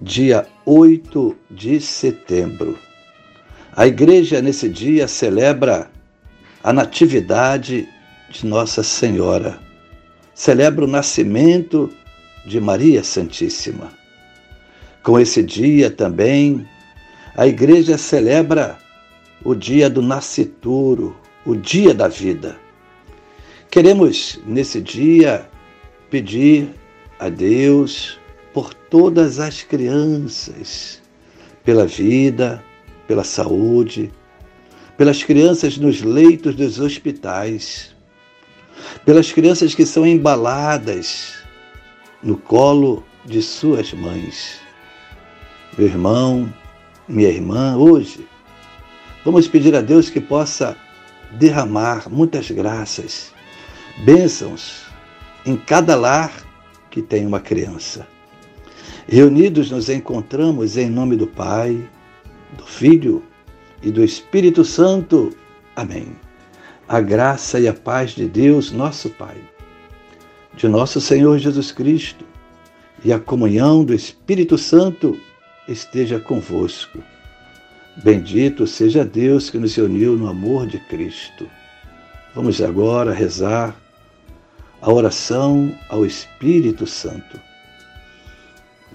dia 8 de setembro. A igreja nesse dia celebra a natividade de Nossa Senhora. Celebra o nascimento de Maria Santíssima. Com esse dia também, a igreja celebra o dia do nascituro, o dia da vida. Queremos nesse dia pedir a Deus por todas as crianças, pela vida, pela saúde, pelas crianças nos leitos dos hospitais, pelas crianças que são embaladas no colo de suas mães. Meu irmão, minha irmã, hoje, vamos pedir a Deus que possa derramar muitas graças, bênçãos em cada lar que tem uma criança. Reunidos nos encontramos em nome do Pai, do Filho e do Espírito Santo. Amém. A graça e a paz de Deus, nosso Pai, de nosso Senhor Jesus Cristo e a comunhão do Espírito Santo esteja convosco. Bendito seja Deus que nos uniu no amor de Cristo. Vamos agora rezar a oração ao Espírito Santo.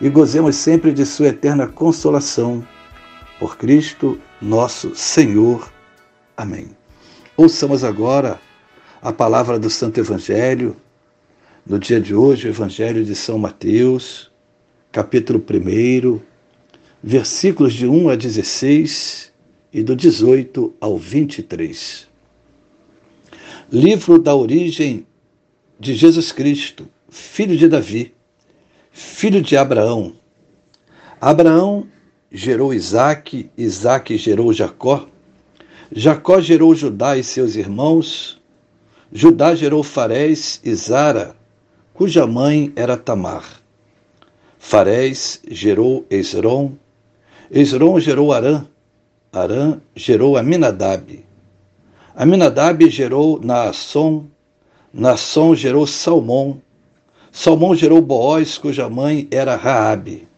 e gozemos sempre de Sua eterna consolação. Por Cristo nosso Senhor. Amém. Ouçamos agora a palavra do Santo Evangelho, no dia de hoje, o Evangelho de São Mateus, capítulo 1, versículos de 1 a 16 e do 18 ao 23. Livro da origem de Jesus Cristo, filho de Davi filho de Abraão. Abraão gerou Isaque, Isaque gerou Jacó, Jacó gerou Judá e seus irmãos, Judá gerou Farés e Zara, cuja mãe era Tamar. Farés gerou Esrom, Esrom gerou Arã, Arã gerou Aminadab. Aminadab gerou Naasson, Naasson gerou Salmão, Salmão gerou Boaz, cuja mãe era Raabe.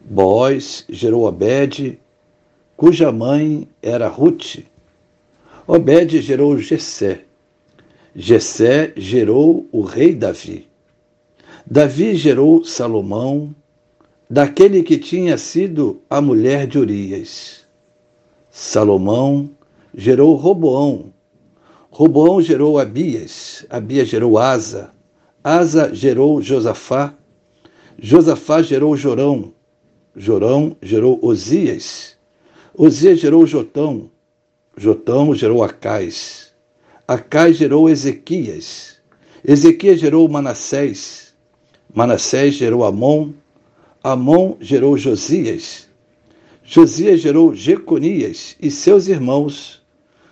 Boaz gerou Obed, cuja mãe era Ruth. Obed gerou Jessé. Jessé gerou o rei Davi. Davi gerou Salomão, daquele que tinha sido a mulher de Urias. Salomão gerou Roboão. Roboão gerou Abias. Abias gerou Asa. Asa gerou Josafá, Josafá gerou Jorão, Jorão gerou Osias, Osias gerou Jotão, Jotão gerou Acais, Acais gerou Ezequias, Ezequias gerou Manassés, Manassés gerou Amon, Amon gerou Josias, Josias gerou Jeconias e seus irmãos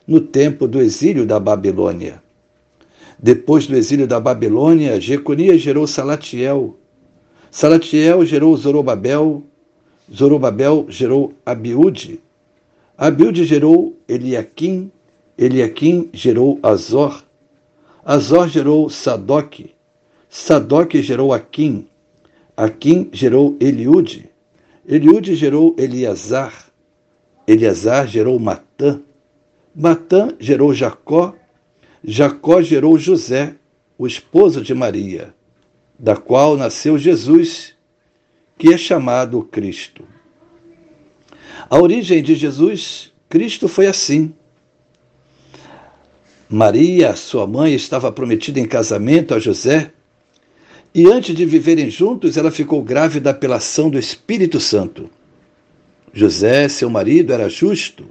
no tempo do exílio da Babilônia. Depois do exílio da Babilônia, Jeconias gerou Salatiel. Salatiel gerou Zorobabel. Zorobabel gerou Abiúde. Abiúde gerou Eliaquim. Eliaquim gerou Azor. Azor gerou Sadoc. Sadoc gerou Aquim. Aquim gerou Eliúde. Eliúde gerou Eliasar. Eliasar gerou Matã. Matã gerou Jacó Jacó gerou José, o esposo de Maria, da qual nasceu Jesus, que é chamado Cristo. A origem de Jesus Cristo foi assim. Maria, sua mãe, estava prometida em casamento a José, e antes de viverem juntos, ela ficou grávida pela ação do Espírito Santo. José, seu marido, era justo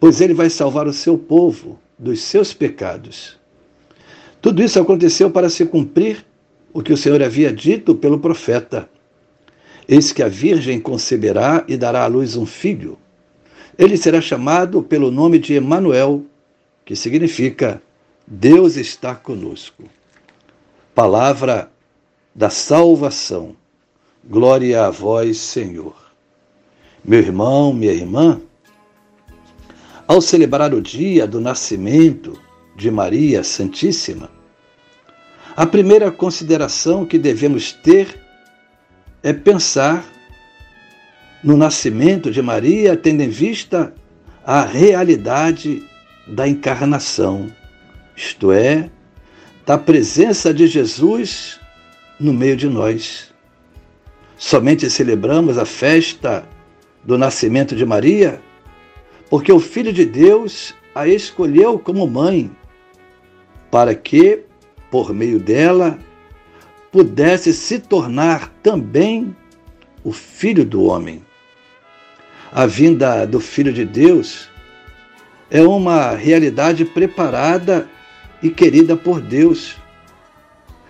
pois ele vai salvar o seu povo dos seus pecados. Tudo isso aconteceu para se cumprir o que o Senhor havia dito pelo profeta. Eis que a Virgem conceberá e dará à luz um filho. Ele será chamado pelo nome de Emanuel, que significa Deus está conosco. Palavra da salvação. Glória a vós, Senhor. Meu irmão, minha irmã, ao celebrar o dia do nascimento de Maria Santíssima, a primeira consideração que devemos ter é pensar no nascimento de Maria, tendo em vista a realidade da encarnação, isto é, da presença de Jesus no meio de nós. Somente celebramos a festa do nascimento de Maria porque o Filho de Deus a escolheu como mãe, para que, por meio dela, pudesse se tornar também o Filho do homem. A vinda do Filho de Deus é uma realidade preparada e querida por Deus.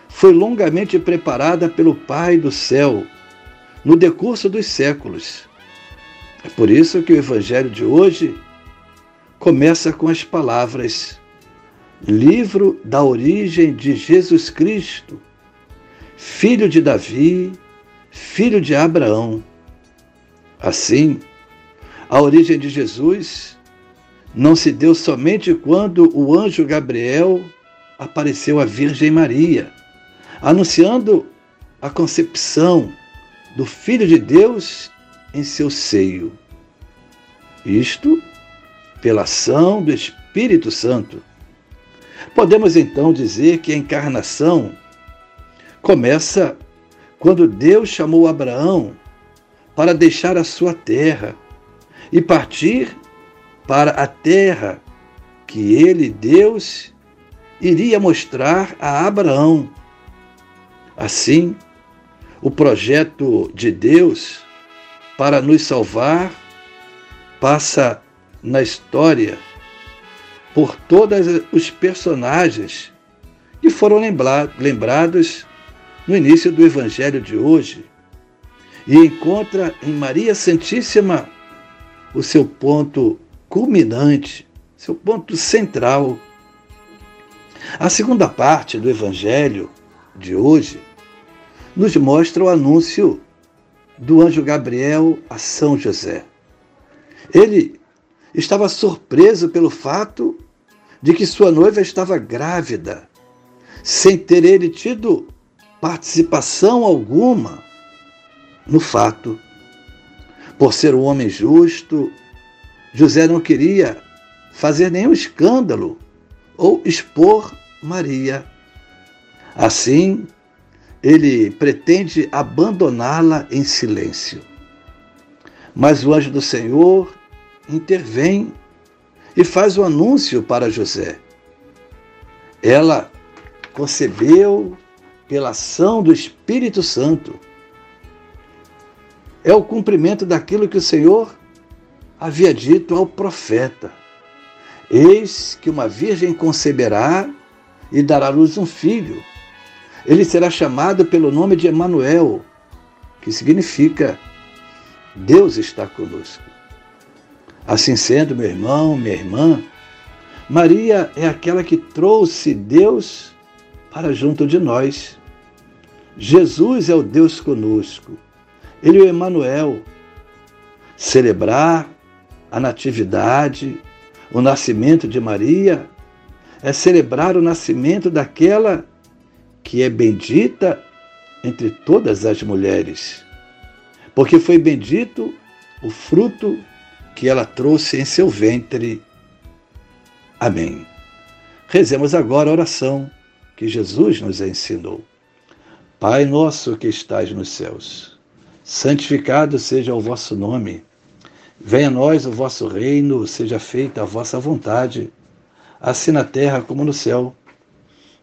Foi longamente preparada pelo Pai do céu no decurso dos séculos. É por isso que o Evangelho de hoje começa com as palavras: Livro da origem de Jesus Cristo, filho de Davi, filho de Abraão. Assim, a origem de Jesus não se deu somente quando o anjo Gabriel apareceu à Virgem Maria, anunciando a concepção do Filho de Deus em seu seio. Isto pela ação do Espírito Santo. Podemos então dizer que a encarnação começa quando Deus chamou Abraão para deixar a sua terra e partir para a terra que ele, Deus, iria mostrar a Abraão. Assim, o projeto de Deus para nos salvar passa na história por todos os personagens que foram lembrados no início do Evangelho de hoje e encontra em Maria Santíssima o seu ponto culminante, seu ponto central. A segunda parte do Evangelho de hoje nos mostra o anúncio do anjo Gabriel a São José. Ele estava surpreso pelo fato de que sua noiva estava grávida, sem ter ele tido participação alguma no fato. Por ser um homem justo, José não queria fazer nenhum escândalo ou expor Maria. Assim, ele pretende abandoná-la em silêncio. Mas o anjo do Senhor intervém e faz o anúncio para José. Ela concebeu pela ação do Espírito Santo. É o cumprimento daquilo que o Senhor havia dito ao profeta: Eis que uma virgem conceberá e dará à luz um filho. Ele será chamado pelo nome de Emanuel, que significa Deus está conosco. Assim sendo, meu irmão, minha irmã, Maria é aquela que trouxe Deus para junto de nós. Jesus é o Deus conosco. Ele é o Emanuel. Celebrar a natividade, o nascimento de Maria, é celebrar o nascimento daquela que é bendita entre todas as mulheres, porque foi bendito o fruto que ela trouxe em seu ventre. Amém. Rezemos agora a oração que Jesus nos ensinou. Pai nosso que estais nos céus, santificado seja o vosso nome. Venha a nós o vosso reino, seja feita a vossa vontade, assim na terra como no céu.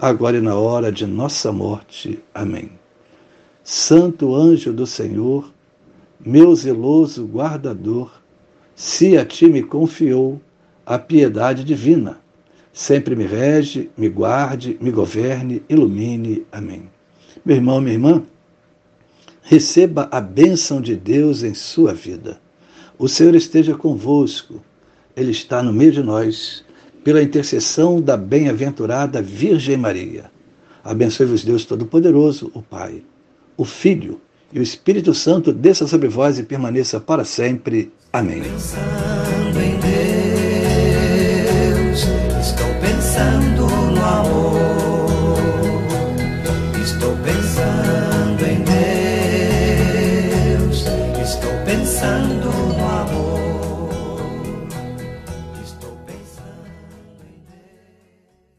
agora e na hora de nossa morte. Amém. Santo anjo do Senhor, meu zeloso guardador, se a ti me confiou a piedade divina, sempre me rege, me guarde, me governe, ilumine. Amém. Meu irmão, minha irmã, receba a bênção de Deus em sua vida. O Senhor esteja convosco ele está no meio de nós, pela intercessão da bem-aventurada Virgem Maria. Abençoe-vos Deus Todo-Poderoso, o Pai, o Filho e o Espírito Santo, desça sobre vós e permaneça para sempre. Amém. Pensando em Deus, estou pensando no amor.